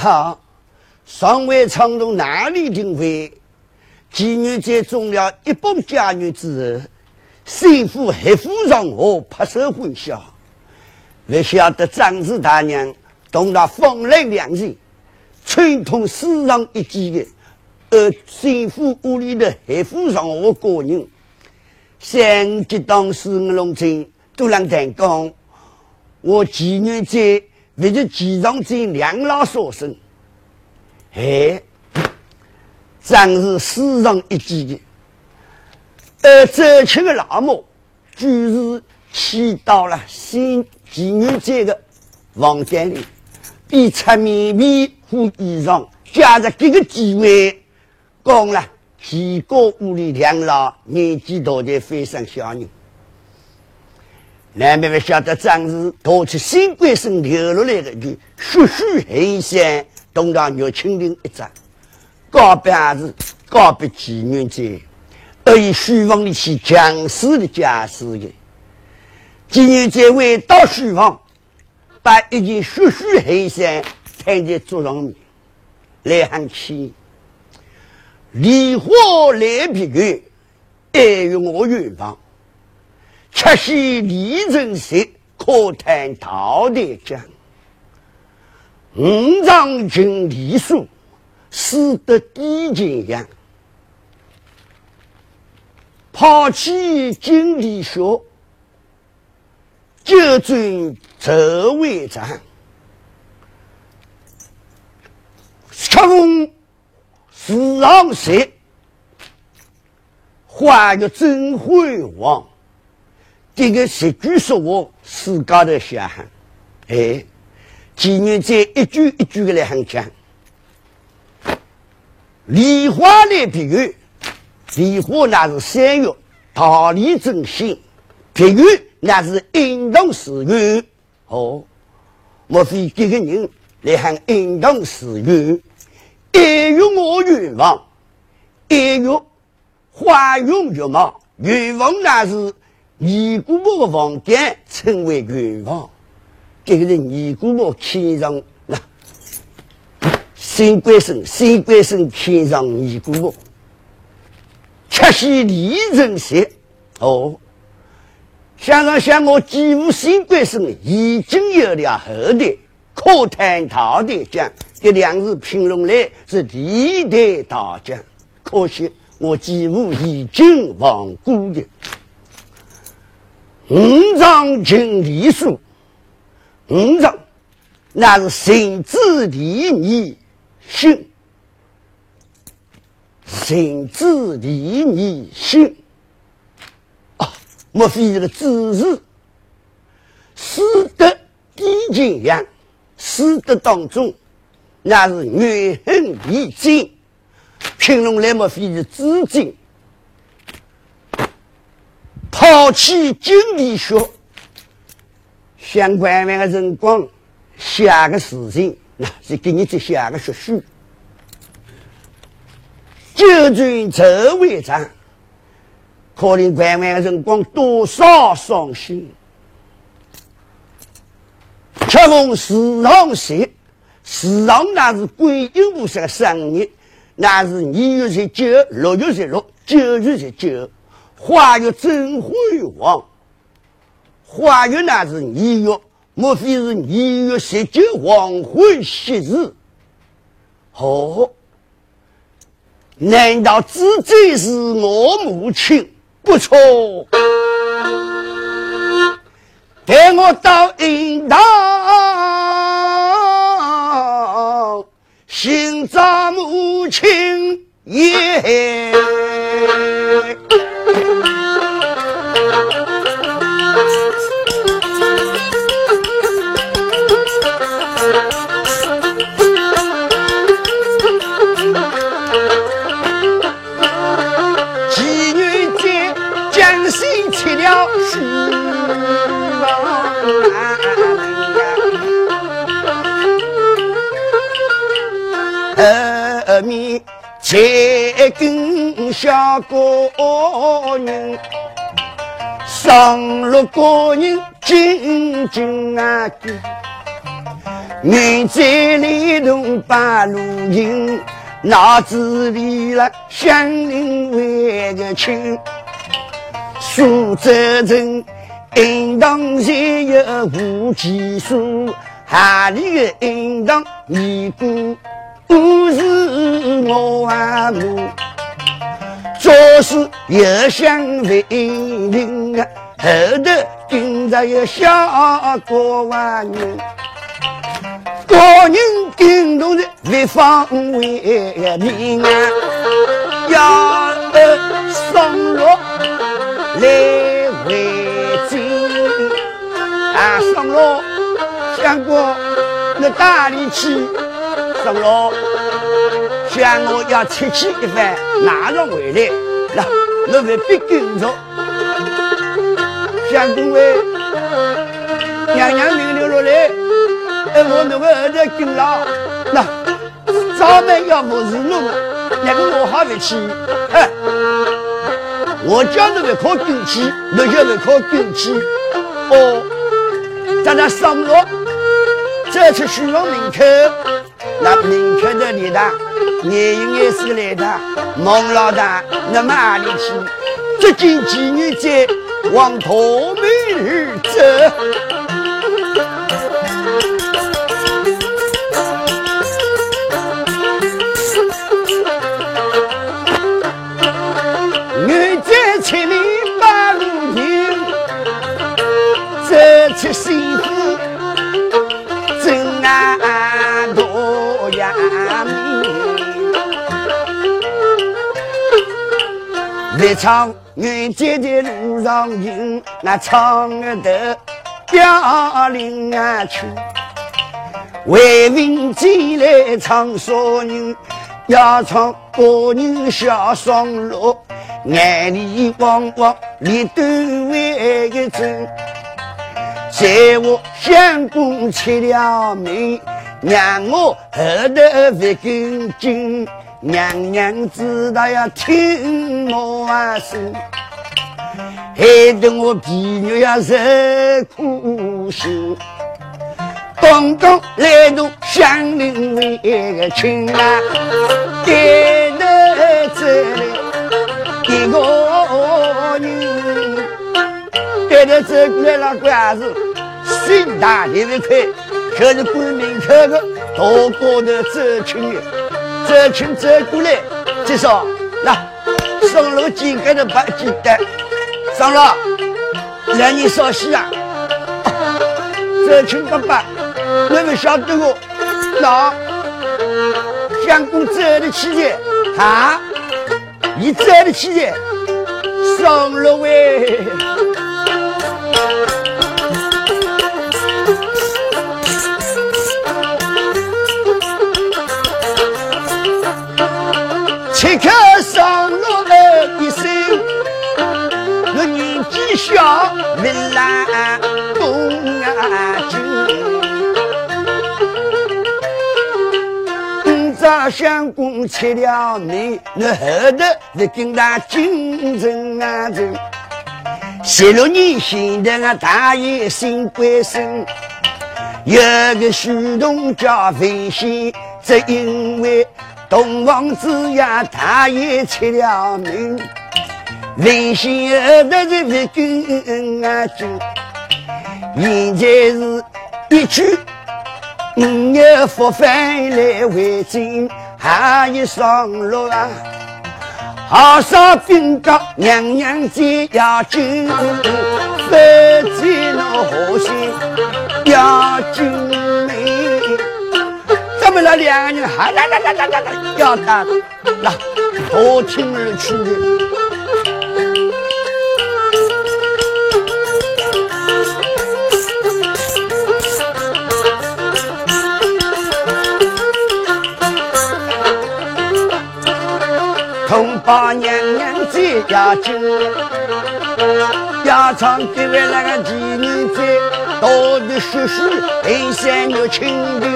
朋友们好，上回唱动哪里定位？妓女在中了一帮佳女之后，幸福黑夫上河拍手欢笑。不晓得张氏大娘同那风来两人，串通世上一记的，而幸福屋里的黑夫上河个人，想起当时我龙亲都让谈讲，我妓女在。为是机场进两老所生，哎，真是死上一记的。而走亲的老母，居是去到了新妓女节的房间里，比出面皮和衣裳，夹着这个机会，讲了几个屋里两老年纪大的非常小人。难免不晓得，张氏夺取新贵生流落来的句血血黑线，东到玉青林一张，告别是告别妓女节，而以书房里去强势的架势的。妓女节未到书房，把一件血血黑线摊在桌上面，来喊起，梨花来别个，爱与我远方。七夕李成石可叹桃的将，五丈群李树，死得低尽阳。抛弃金理学，就尊哲为长。恰逢史上谁，换个真辉煌。这个十句说话，自家的想喊，哎，妓女在一句一句的来喊讲。梨花来比喻，梨花那是三月，桃李正新，比喻那是应当时雨。哦，莫非这个人来喊应当时雨？一月我愿望，一月花容月貌，愿望那是。尼姑婆的房间称为圆房，这个是尼姑婆天上那新官生，新官生天上尼姑婆，七夕离人节哦，想上想我几乎新官生已经有了后代，可谈陶德讲这两字评论来是历代大将，可惜我几乎已经忘故的。五丈金梨树，五丈那是神之离你心，神之离你心啊！莫非是个知识，师德低情样，师德当中那是怨恨离经，评论来莫非是知经。抛弃经济学，相关的辰光写个事情，那是给你这写个学书。就准周会长，可怜关完的辰光多少伤心。吃奉时常食，时常那是观音菩萨生日，那是二月十九、六月十六、九月十九。花月真辉煌，花月那是二月，莫非是二月十九黄昏夕日？哦，难道自己是我母亲？不错，带我到阴堂寻找母亲也。后面才跟下个人，上路个人紧紧啊，女在里头把路行，脑子里了乡邻为个亲。苏州城应当现有无计数，哈里个应当尼姑不是？我啊我，做事又想为邻啊，后头跟着有小过万人。高人顶头的为方为民啊，要上路来为尊啊，上路想过那大力气上路，想我要切气一番，马上回来，那我未必跟着，想各位娘娘命留下来。哎，我那个儿子跟了，那早晚要服侍侬，那个我好回去。哎，我叫你们靠军器，你叫你靠军器。哦，在那上路，这次徐龙门口，那门口的李大，年应该是来的。孟老大，那么哪里去？这近几年在往陀门而走。一场远街的路上行，那唱的凋零啊去。为民前来唱啥人？要唱国人下双路，眼里汪汪立端为个真。在我相公吃了命，让我后头不跟进。娘娘知道要听我声，害得我皮肉要受苦心。刚刚来到乡邻为个亲啊，带头走来一个人，带头走过来那官司。心大也会快，可是关门口的大高头走亲的，走亲走过来，介绍那上路几个的白鸡蛋，上路让你烧西啊，走亲爸爸，我们晓得我那相公走的起的，啊，你走的起的，上路喂。一刻上路的声，我年纪小，没懒动啊筋。早相公吃了面，我后头是跟他竞争啊争。十六年前的我大爷新官生，有个书童叫费贤，只因为。东王子呀，他也吃了命，危险的是不跟啊走，现在是一去五月复返来为证，还一上路啊，好少兵高娘娘接要紧，不知那何心要紧。那两个人还来来来来来来，要他那多听而去的。同胞娘娘在要紧，要唱给位那个妓女在，多的叔叔很想要亲的。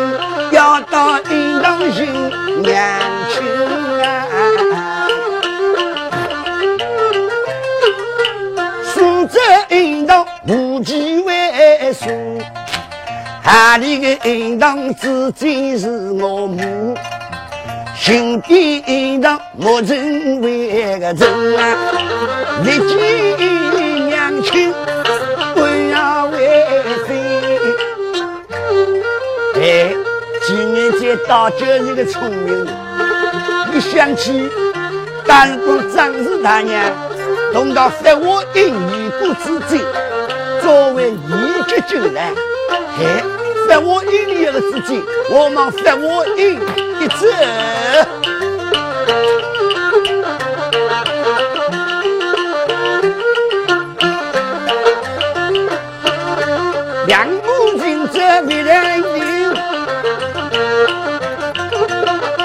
要到阴堂寻娘亲啊！苏州阴堂无几位数，阿里个应当至今是我母，心底应当莫认为个真啊，历经娘亲今年这大就是个聪明，一想起当过张氏大娘，同到发我英一国之罪，作为一级救难，嘿。在我印里的自己，我忙在我印一次。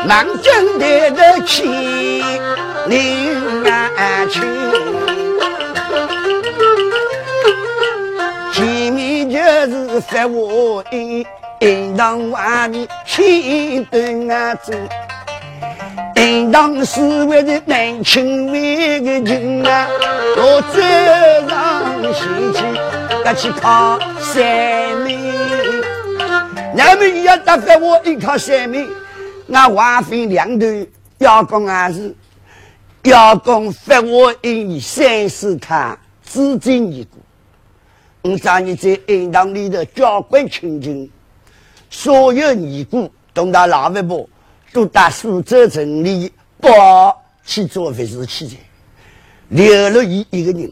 南京的的亲邻啊亲，前面就是在我印。应当万里千灯啊走，应当是为的南清为的人啊，我走上西去要去靠山妹。那么你要打发我一靠山妹，那话分两头，要讲还是要讲发我一三四趟资金一个。我找你在应当里头交关亲戚。所有尼姑同到老外婆都到苏州城里包去做法事去的，留了一一个人，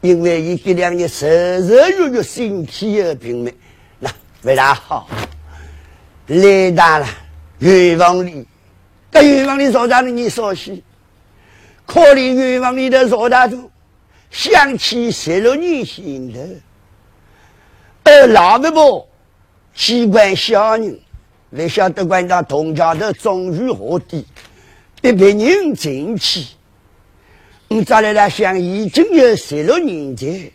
因为一这两年日日月月身体又病没，那非常好。来大了愿望里，在愿望里坐着的你说起，可怜愿望里的坐大中，想起十六年心头，而老外婆。机关小人，不晓得管他同家的终于何地，别别人进去。你再来来想，已经有十六年前，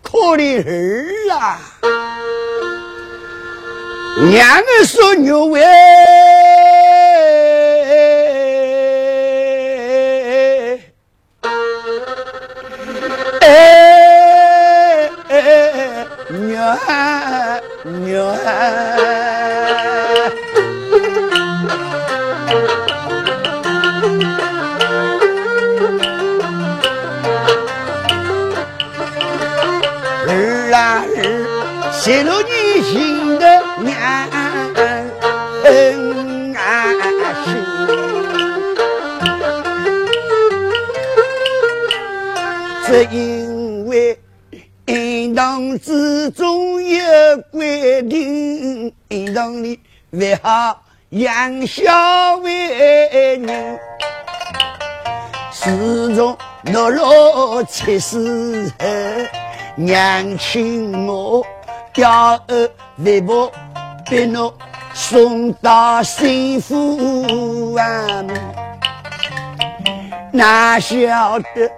可怜儿啊，娘儿说牛喂。儿啊儿，泄露你只因为应当之中有规定，应当你为好养小为人，始终懦弱七世后。娘亲我要儿为婆别侬送到幸福湾，哪晓得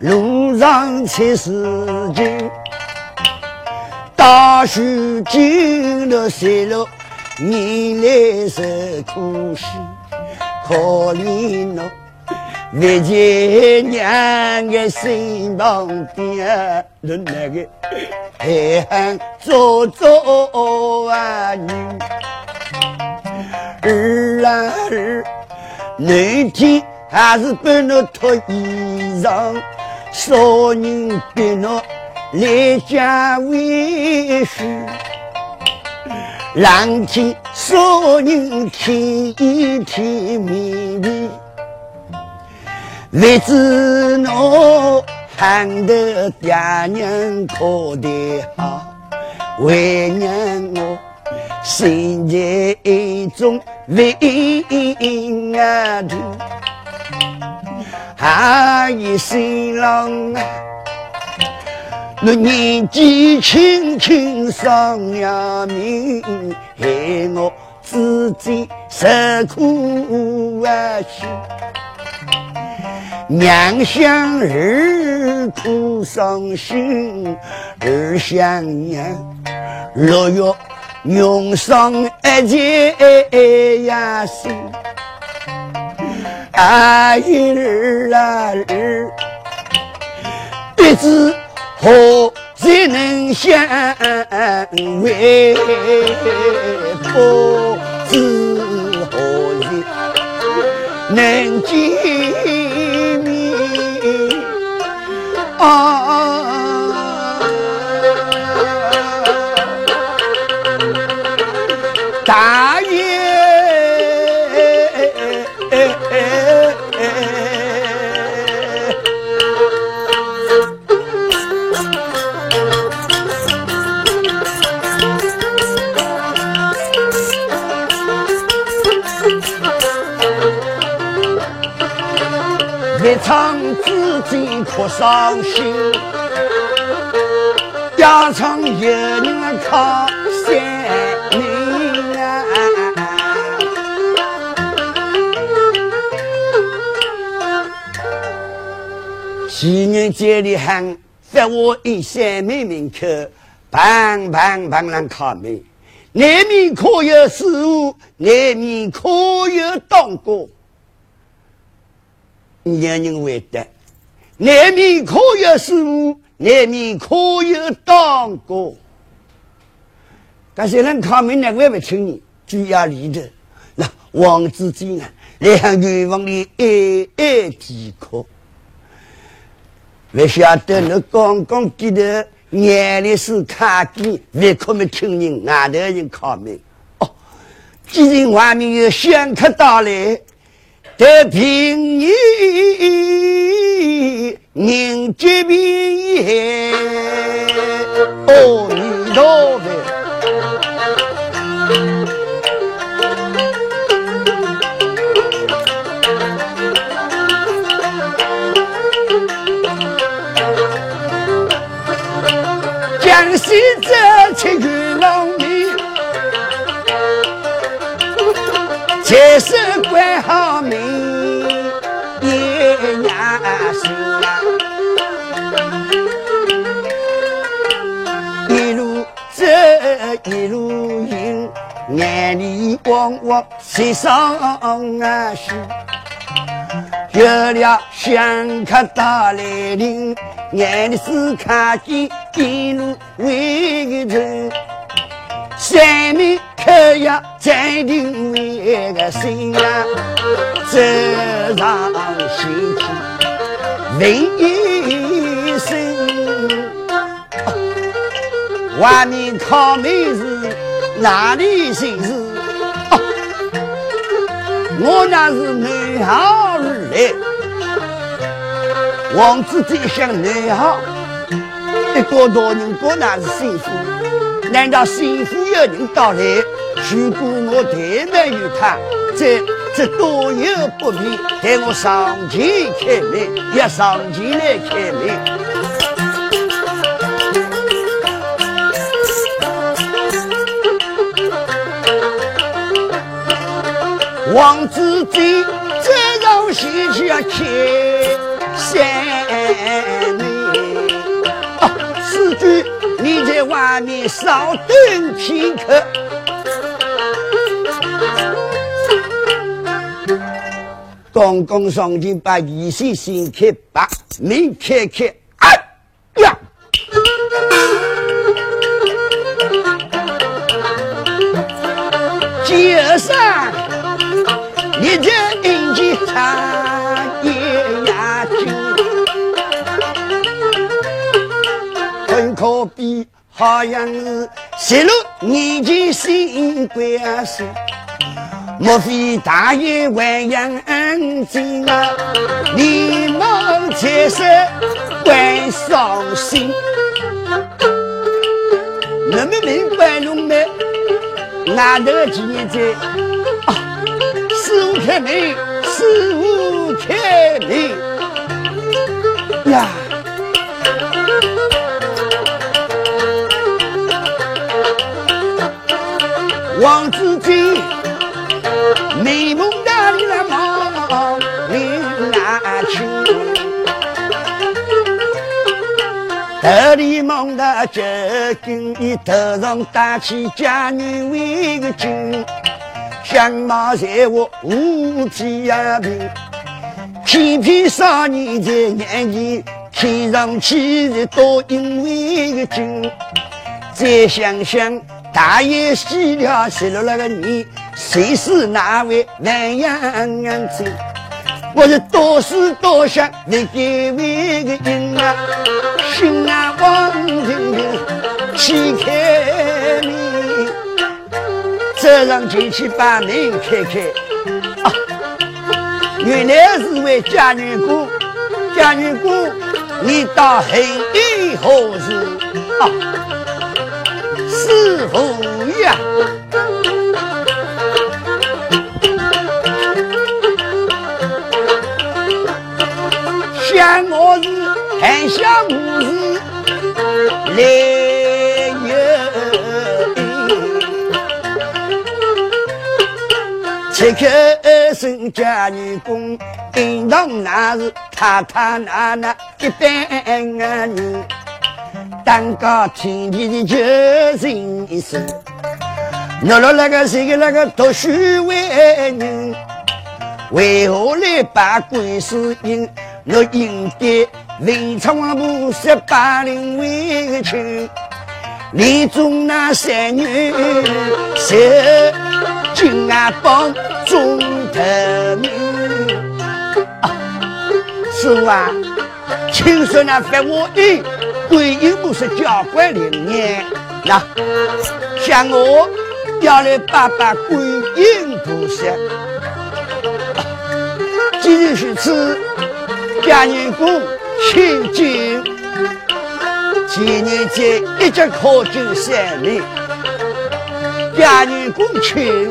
路上出事情，大树惊了碎了，你来受苦辛，可怜侬。为见娘的心旁边，那那个还喊做做啊女儿啊儿，那天还是不能脱衣裳，少人别侬来家为婿，让天少人听一听明明。为知侬喊得爹娘可得好，为娘我心在一种为啊的，还一新郎啊，我年纪轻轻丧了命，害我自己受苦啊去。娘想儿苦伤心，儿想娘六月用上一件呀心，儿儿啊儿，不知何时能相会？不知何日能见面？啊！自己可伤心，家常一人靠三命啊！去年节里喊在我一三妹门口，砰砰砰啷敲门，内面可有师傅，内面可有当哥。年人回答，难免可有师傅，难免可有当哥。但是人考门那位不请你，主要里的，那王子金啊，来向女王里挨挨几课。不晓得你刚刚记得眼里是卡机，为可没听人外头人考门？哦，既然外面有香客到来。得平日人结别，阿弥陀佛。江西这七月农民，前世关好命。一路行，眼里望望山上啊西，有了香客大来临，眼里是看见一路为个人，山面可呀在定为个心啊，走上心去问一外面靠门是哪里姓氏？我那是南航而来。王子这一向，南航一个大人国那是幸福？难道幸福有人到来？如果我怠慢于他，这这多有不便。待我上前开门，要上前来开门。王子金再让西去开山门，啊，师君你在外面稍等片刻。刚刚上前把一线掀开，把门开开，哎呀！接上。英气长眼呀睛，很可比好像是泄露年纪新官司。莫非大爷万样精啊？连忙解释怪伤心。那么明白了没？哪头记载？师傅开门，师傅开门呀！王子金，美梦哪里来忙？林南去，德里梦的这根，你头上戴起佳女为个君。相貌在我无皮呀皮，偏偏少年在眼前看上去是多因为个精。再想想大爷死了死了那个你，谁是那位南阳子？我是多思多想，你给为个人啊，心。啊望听听，去开门，走上前去把门开开。啊，原来是位家女姑，家女姑，你到黑衣何事？啊，师傅呀。想我是含香无事来有切开身家女工，叮当那是太太奶奶一般人，当个天地的救人生，落了那个谁个那个读书为人，为何来把鬼事引？我应该文昌不十八零为亲，李中那三女是金阿帮中头名。师傅啊，听说那发我的观音菩萨教官灵验，那向我要来拜拜观音菩萨。既然如此。家人公请进，今年节一直考进三名。家人公请，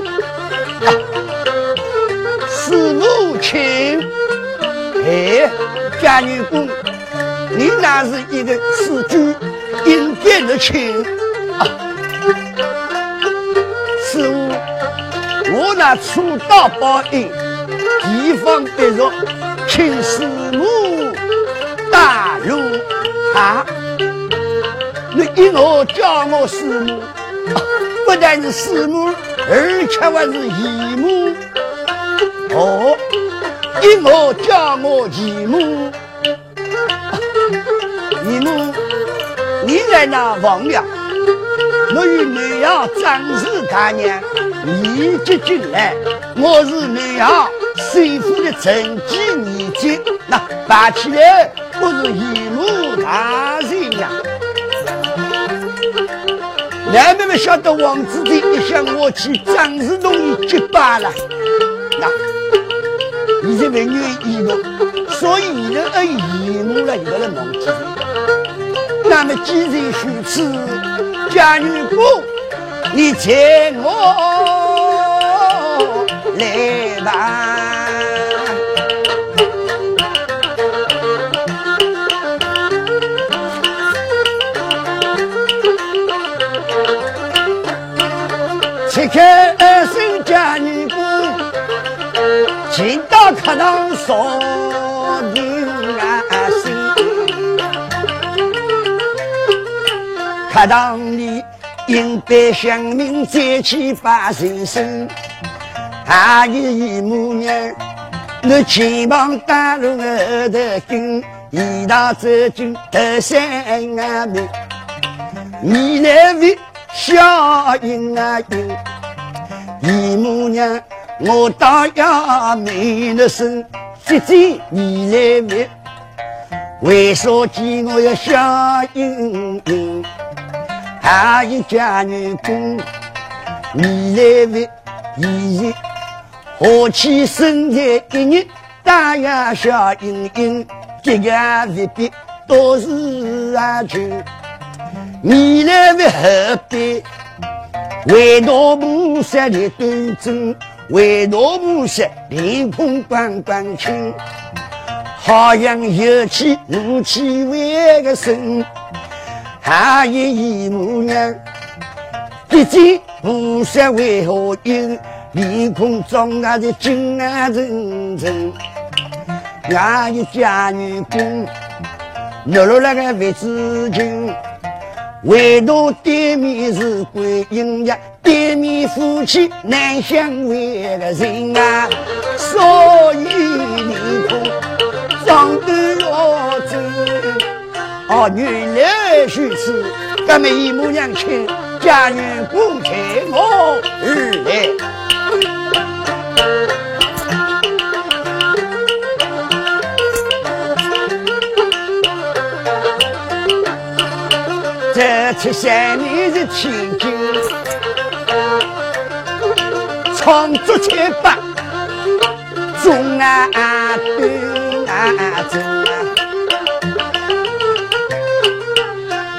师母请。哎，家人公，你那是一个师主，应该的请。师傅，我那初到报应，地方不弱。请师母大路啊！你一我叫我师母，不但是师母，而且还是姨母。哦，一我叫我姨母，姨母，你在哪忘了？我与南阳张氏大娘一起进来，我是南阳。师傅的成绩年纪，那摆起来不是一目大人呀！难妹妹晓得王子的一向我去张氏同意结拜了，那你这为女义母，所以你的恩义母了，你不能忘记。那么既然如此，家女姑，你接我来吧。进到客堂说定安心。客堂里迎宾乡民再去把人生，阿姨母娘，我前旁带路后头跟，一道走进德山安门，你来为小英啊英。姨母娘，我倒要问了声，姐姐你来问，为啥见我要笑盈盈？还有家女公，你来问，姨姨何其生在一日，大呀笑盈盈，这个未必都是安全。你来问何必？为罗菩萨的端正，为罗菩萨脸孔光光清，好像有气怒气为个神，还有姨母娘，毕竟菩萨为何有脸孔装啊的金啊真真，还有家女公，落落那个位置情。唯独对面是观音呀，对面夫妻难相为个人啊，所以脸孔长得要真。哦，原来如此，咱们姨母娘亲，家园公开我而来。这次三年是千金，创作千百，中啊短啊中啊，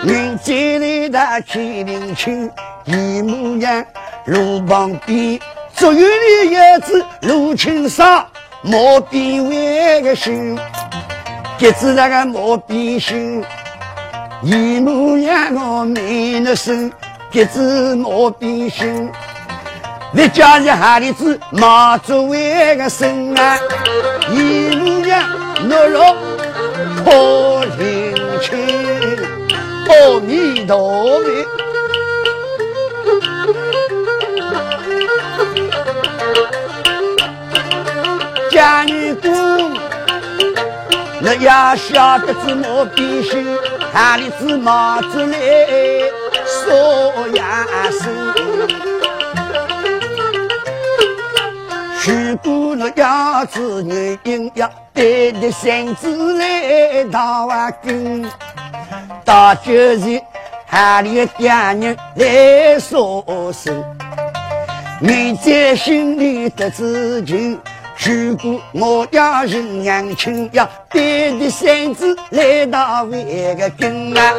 云间里大麒麟群，一模样路旁边，竹园里叶子露青纱，毛边为个绣，结子那个毛边绣。一模样我美那身，鼻子毛边心，你家是哈里子马祖为个身啊，一模样懦弱可灵清，阿弥陀佛，家女公，那也晓得子毛边心。哪里子马子来说呀声？如果那鸭子女婴要带着绳子来打瓦根，到就是哪里爹娘来说声？你在心里的自己。如果我家人娘亲呀，带着绳子来到为个根啊，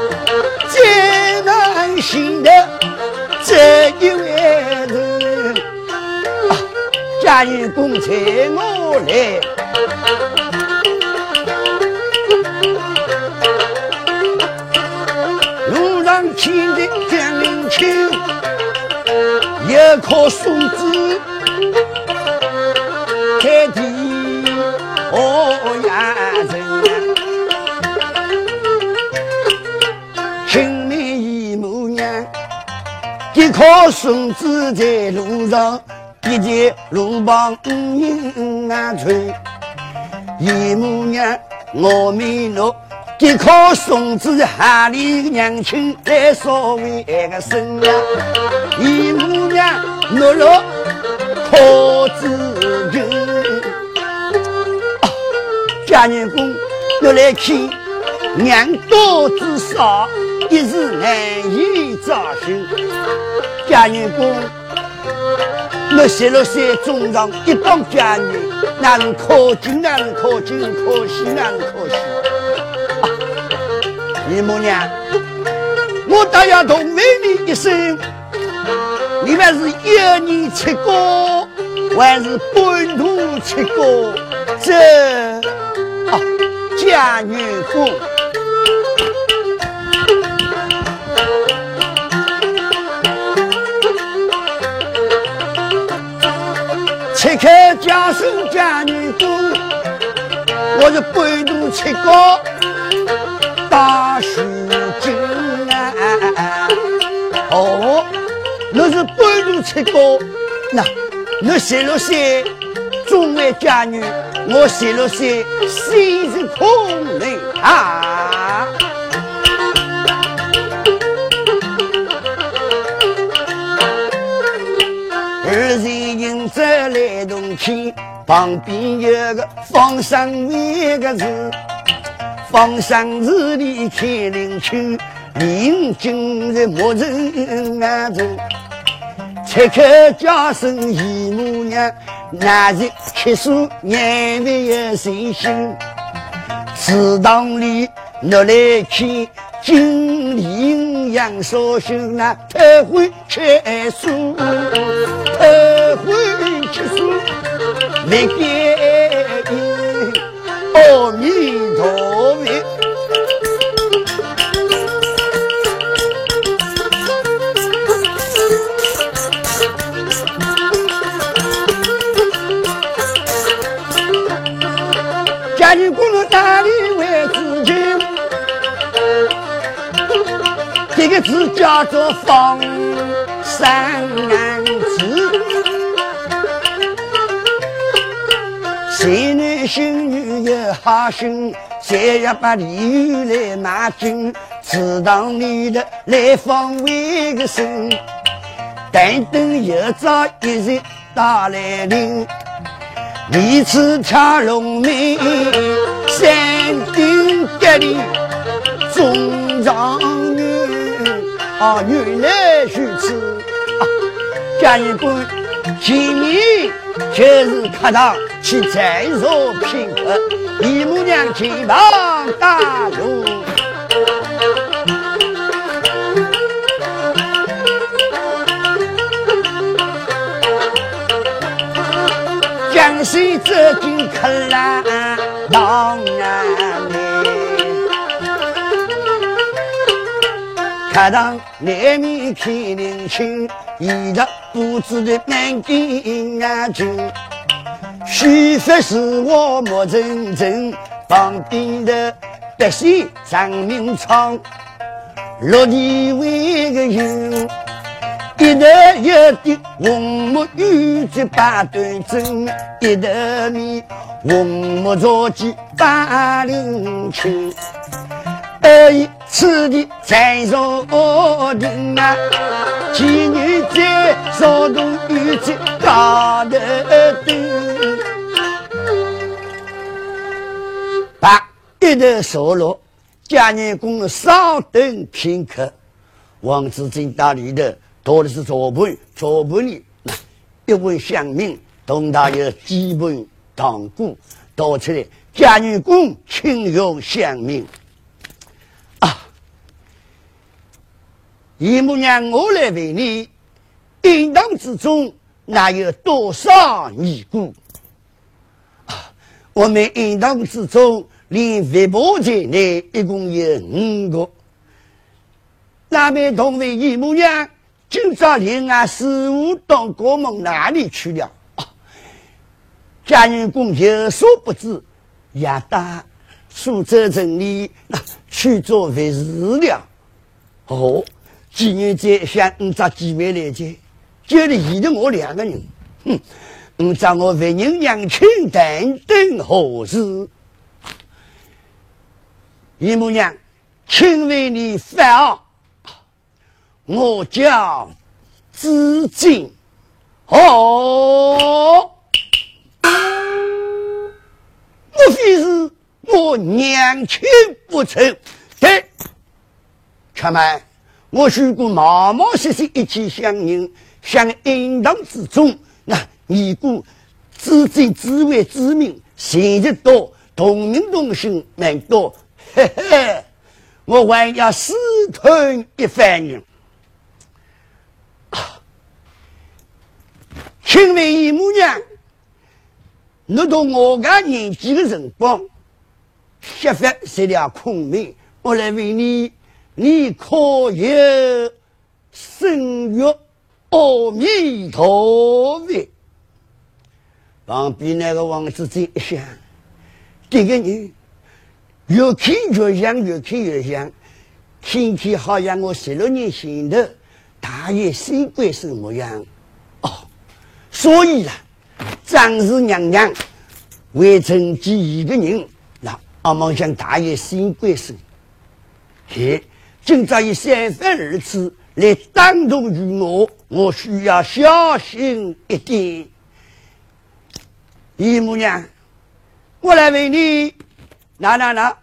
最难心的这一位人，家人公差我来，路上见的江陵青，一颗松子。一颗松子在路上，一见路旁五影啊吹。姨母娘，我们诺，一颗松子哈里娘亲来稍微个生呀，姨母娘诺诺可知情。家人公要来看，娘多子少，一时难以招手。家人公，那十六岁中上一帮家人，哪能靠近？哪能靠近？可惜，哪能可惜？姨母娘，我倒要同问你一声，你们是一年七个，还是半途七个？这？家女公，切开家生家女公，我是半途七高大书经啊！哦，那是半途七高，那那十六岁中为家女。我写了些昔日空明啊，来动去，旁边有个方山为个字，方山字里开灵去，临今日莫人啊人，拆开家生姨母娘。那是七书眼里有星星，祠堂里拿来看，金陵杨少秀那太会吃素，太会吃书，没给阿弥陀佛。女工人哪里为自己？这个字叫做方三新男新女有好心，再要把鲤鱼来拿进池塘里的来放为个生。但等又朝一日大来临，离此跳龙门，山顶隔里中状元，啊，原来如此。贾云官前面就是客堂去再坐片刻，姨母娘前旁打路。江西走进客郎当然美，客堂里面看年轻，衣裳布置的满干净。须发是我莫认真，旁边的百姓张明昌，落地为个人。一头有的红木玉簪把对针，一头面红木茶几把领青。二爷此地在上庭啊，妓女在烧动玉簪高头顶。头烧落，家人公稍等片刻，王子进到里头。多的是左盘，左盘里一碗香茗，同他有基本糖果，倒出来，家女公亲友乡民啊！姨母娘，我来问你，应当之中哪有多少尼姑？我们应当之中，连岳婆在内，一共有五个。那边同为姨母娘。今朝连俺师傅到国门哪里去了？家人公有所不知，也到苏州城里去做回事了。哦，今日在向五只机会来接，就了一的我两个人。哼，五只我为人娘亲等等何事？姨母娘，请为你发我叫资金哦，莫非是我娘亲不成？对，且慢，我如果冒冒失失一起相迎，相应当之中，那你故资金自为之名，现在多同名同姓蛮多，嘿嘿，我还要私吞一番呢。请问姨母娘，你到我家年纪的辰光，设法设了孔明，我来问你，你可有圣约阿弥陀佛？旁边那个王子这一想，这个人越看越像，越看越像，看起好像我十六年前的大爷新贵生模样。哦所以啦，张氏娘娘为成继一个人，那阿毛向大爷新贵生，嘿，今朝以三番二次来单独与我，我需要小心一点。姨母娘，我来问你，那那那，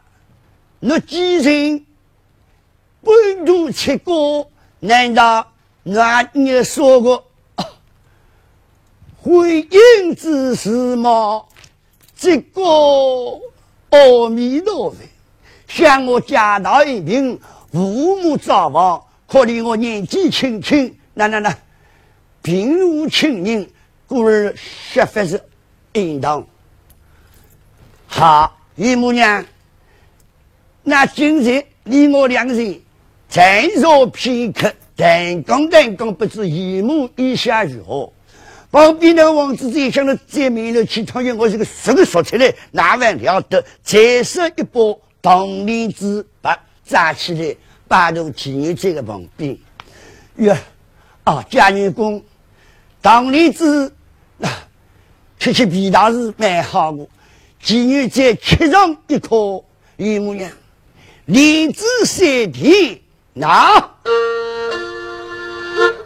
你继承半途出国，难道俺也说过？婚姻之事嘛，这个阿弥陀佛，向我家道一定，父母早亡，可怜我年纪轻轻，那那那，并无亲人，故而说法是应当。好，姨母娘，那今日你我两人再坐片刻，谈讲谈讲，不知姨母意下如何？旁边那个王子一想到在面了去讨厌我这个什么说出来，哪还了得？再射一波铜铃子，把扎起来，摆到妓女这个旁边。哟，啊，贾女公，铜铃子，吃吃皮大是蛮好的。妓女在吃上一颗，姨母娘，立志三体，那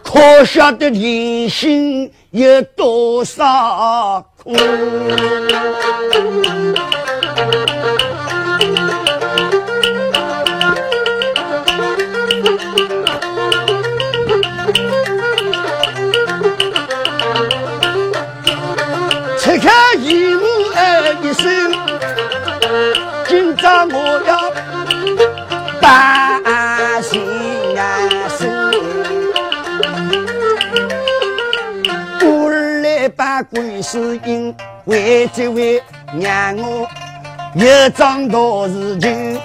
可笑的人心有多少苦？拆开一母爱一生，今朝我要。把心安生，故儿来把鬼事应，为这位让我有桩大事情，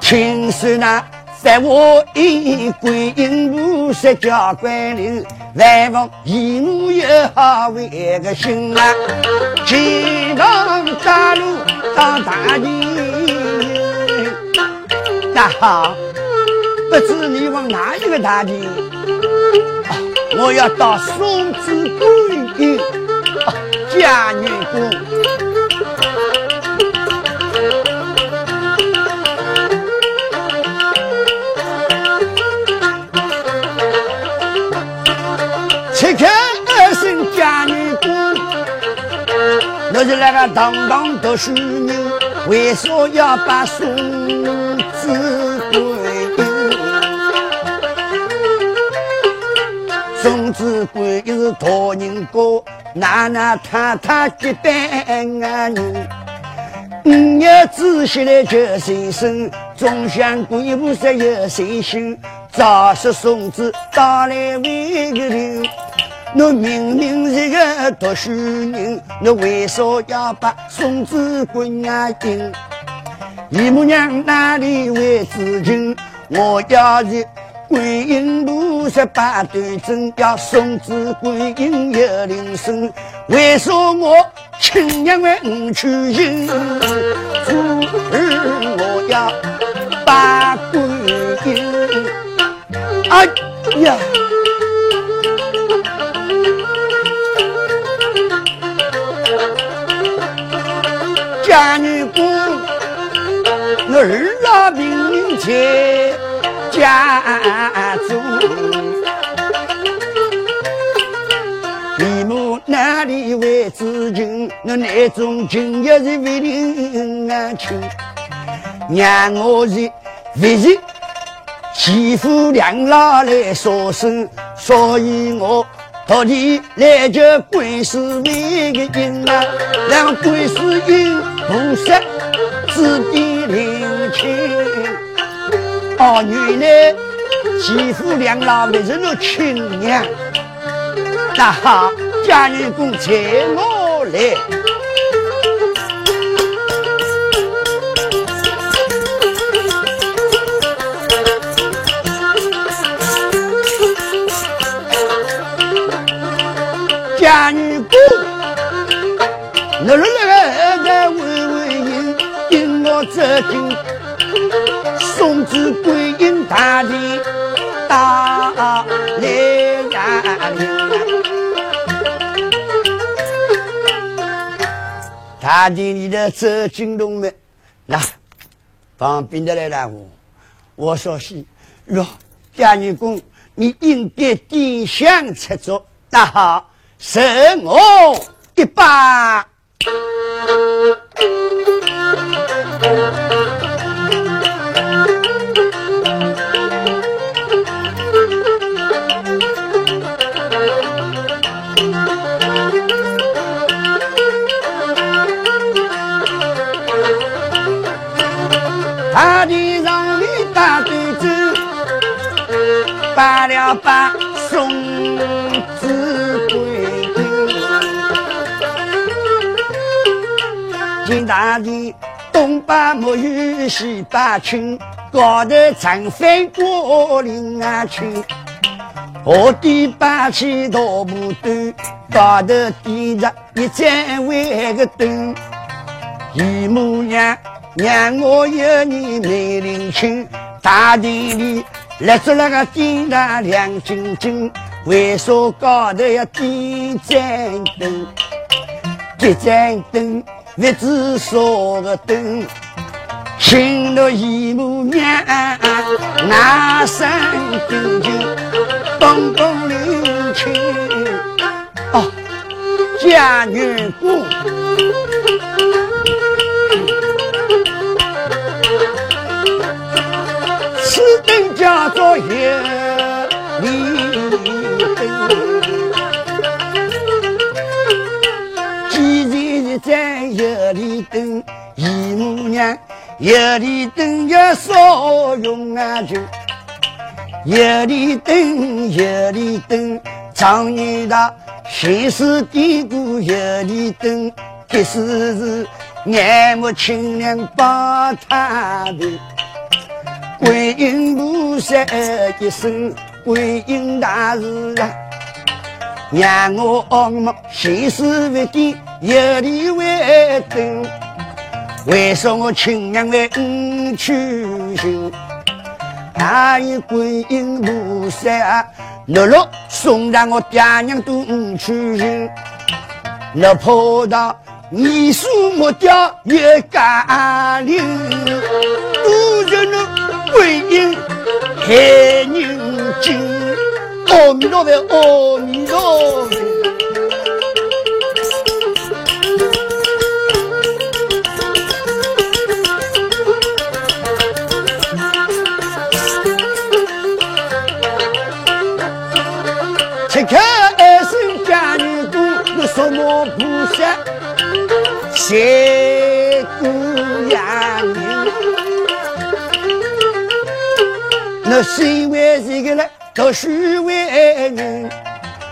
请算那在我一归阴菩萨家关灵，万望义母也好为个心啊，前方大路当大吉。那好，不知你往哪一个大地？我要到松子观音家女宫。切开二声家女宫，那是那个堂堂读书人，为啥要把松？送子观音是大人哥，奶奶太太结伴啊人。五月子下来就随身，总想观音菩萨有随心。早说送子到来为个人，我明明是个读书人，我为啥要把送子观音？姨母娘哪里会知情？我要是观音菩萨把对阵，要送子观音有铃声。为啥我亲娘为五去行？故儿我要把观音。哎呀，家女公。儿老命令在家中，你母哪里会知情？我那种情也是为人安亲，让我是为是欺负两老来说声，所以我特地来叫观世为个音啊，让观世音菩萨指点。灵亲，哦，原来欺负两老不是那亲娘，那好，家女公请我来，家女公，那那那个微微音。我走进松子观音大殿，大来呀！大殿里的走进龙门，那旁边的来了我，我说是哟，家女公，你应该点香吃粥，那好，赏我一把。大地东把木鱼，西把青，高头长飞过岭啊去。河底把起大木墩，高头点着一盏为个灯，姨母娘。让我有你美玲亲，大地里立着那个点大亮晶晶，为啥高头要点盏灯？一盏灯，不知啥个灯？请了姨母娘，那声叮叮，咚咚领亲。哦，家女姑，此灯叫做月里灯，然在月里灯，姨母娘。夜里灯要少用啊就，夜里灯，夜里灯，常年大，心事嘀咕夜里灯，即使是眼目清亮把他的，观音菩萨一声观音大士啊，让我噩梦心事不定，夜里为灯。为什么亲娘为五去行？大爷观音菩萨啊，六六送让我爹娘都五去行。那破道你数莫掉也干灵，都着那观音害人精。阿弥陀佛，阿弥陀佛。那什么菩萨，谢姑娘，那谁为这个来读书为人？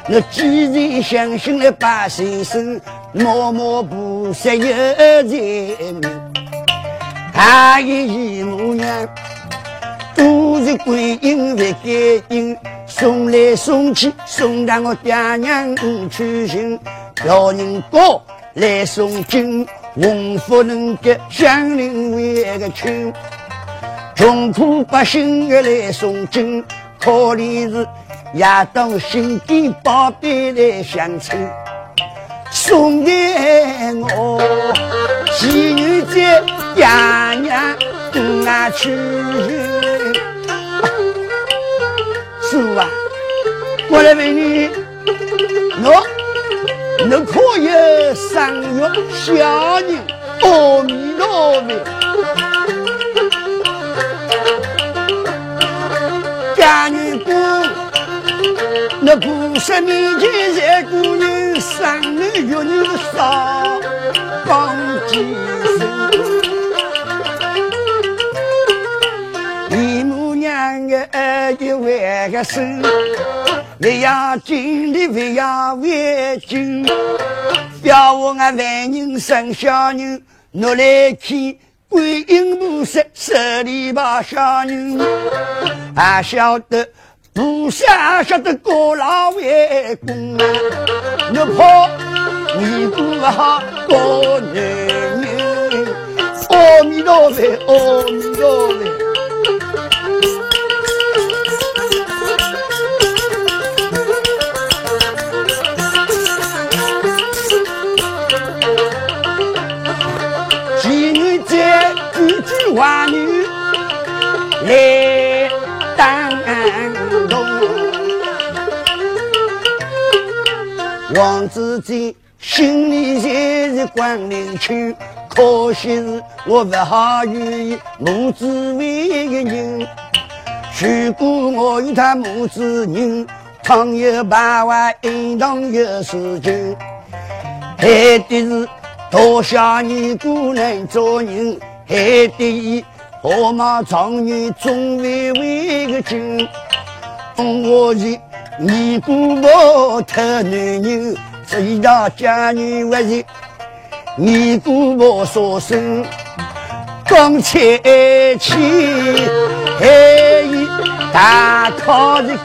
那既然相信了百姓生，默默菩萨有人命，大爷姨母娘，都是观音为感应。送来送去，送到我爹娘去行。老人家来送金，洪福能给乡邻为个亲。穷苦百姓也来送金，可怜是也当心地宝贝来相亲。送给我喜女在爹娘那去行。师傅啊，我来问你，我你可有三月小人？阿弥陀佛，家女姑，那菩萨面前在姑娘三女月女少帮几声。一万个生，不要紧的不要为紧，不要我俺万人生小人，我来看观音菩萨手里把小人，还晓得菩萨晓得过老为公啊，我怕你不好过男人，阿弥陀佛，阿弥陀佛。王子坚心里也是关灵清，可惜是我不好愿意母子为个人。如果我与他母子人，倘有百万应当有事情，还得是多谢你姑娘做人。还得河马状元总为为个亲，我是你姑母特男人，一道家女万岁，你姑母说声刚才起，还有大靠的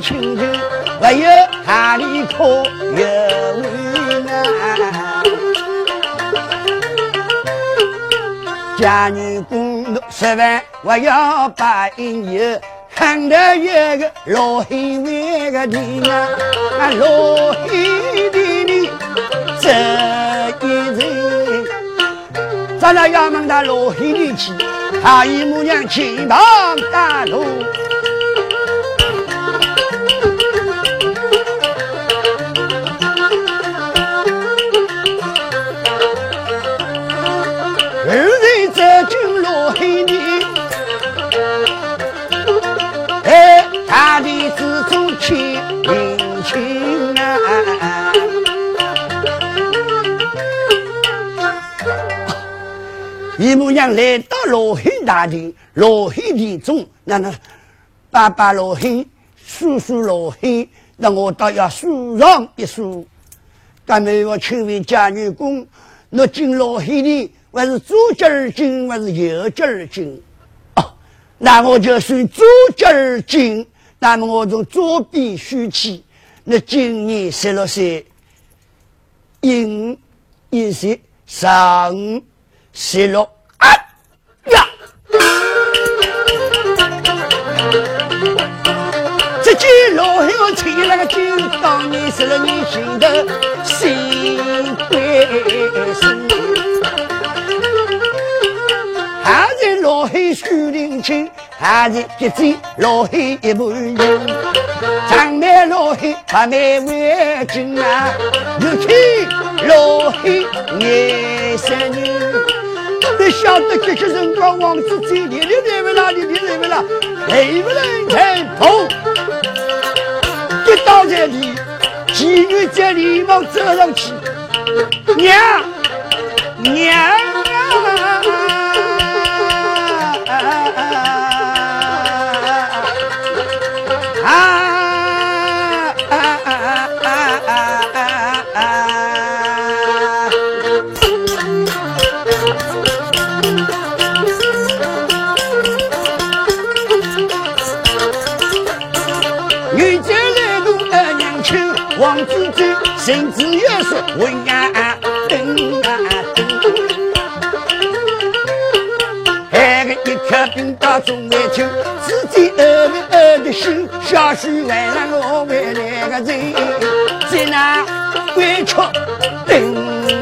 亲人，还有他里哭有为难。家女工十万，我要把一年，喊得一个老汉为个啊，老汉的你这一人，咱那要问老汉的去，他姨母娘亲帮大路。姨母娘来到罗黑大殿，罗黑殿中，那那爸爸罗黑，叔叔罗黑，那我倒要数上一数。干妹我请问家女公，那进罗黑殿，还是左脚儿进，还是右脚儿进？哦，那我就算左脚儿进，那么我从左边数起，那今年十六岁，阴一岁上。十六啊呀！这几老我起那个金当年十六年心头心归心，还在老黑树林青，还在结子老黑一半人，长眉老黑白眉围巾啊，又看老黑眼神女。你晓得这些人光王子嘴，你你认为哪里？你认为哪？能不能成功？一到这里，妓女在连忙走上去，娘娘。甚至也是问啊等啊颗冰刀中来听，自己饿不饿的心，小许为了我为那个人，在那委屈等。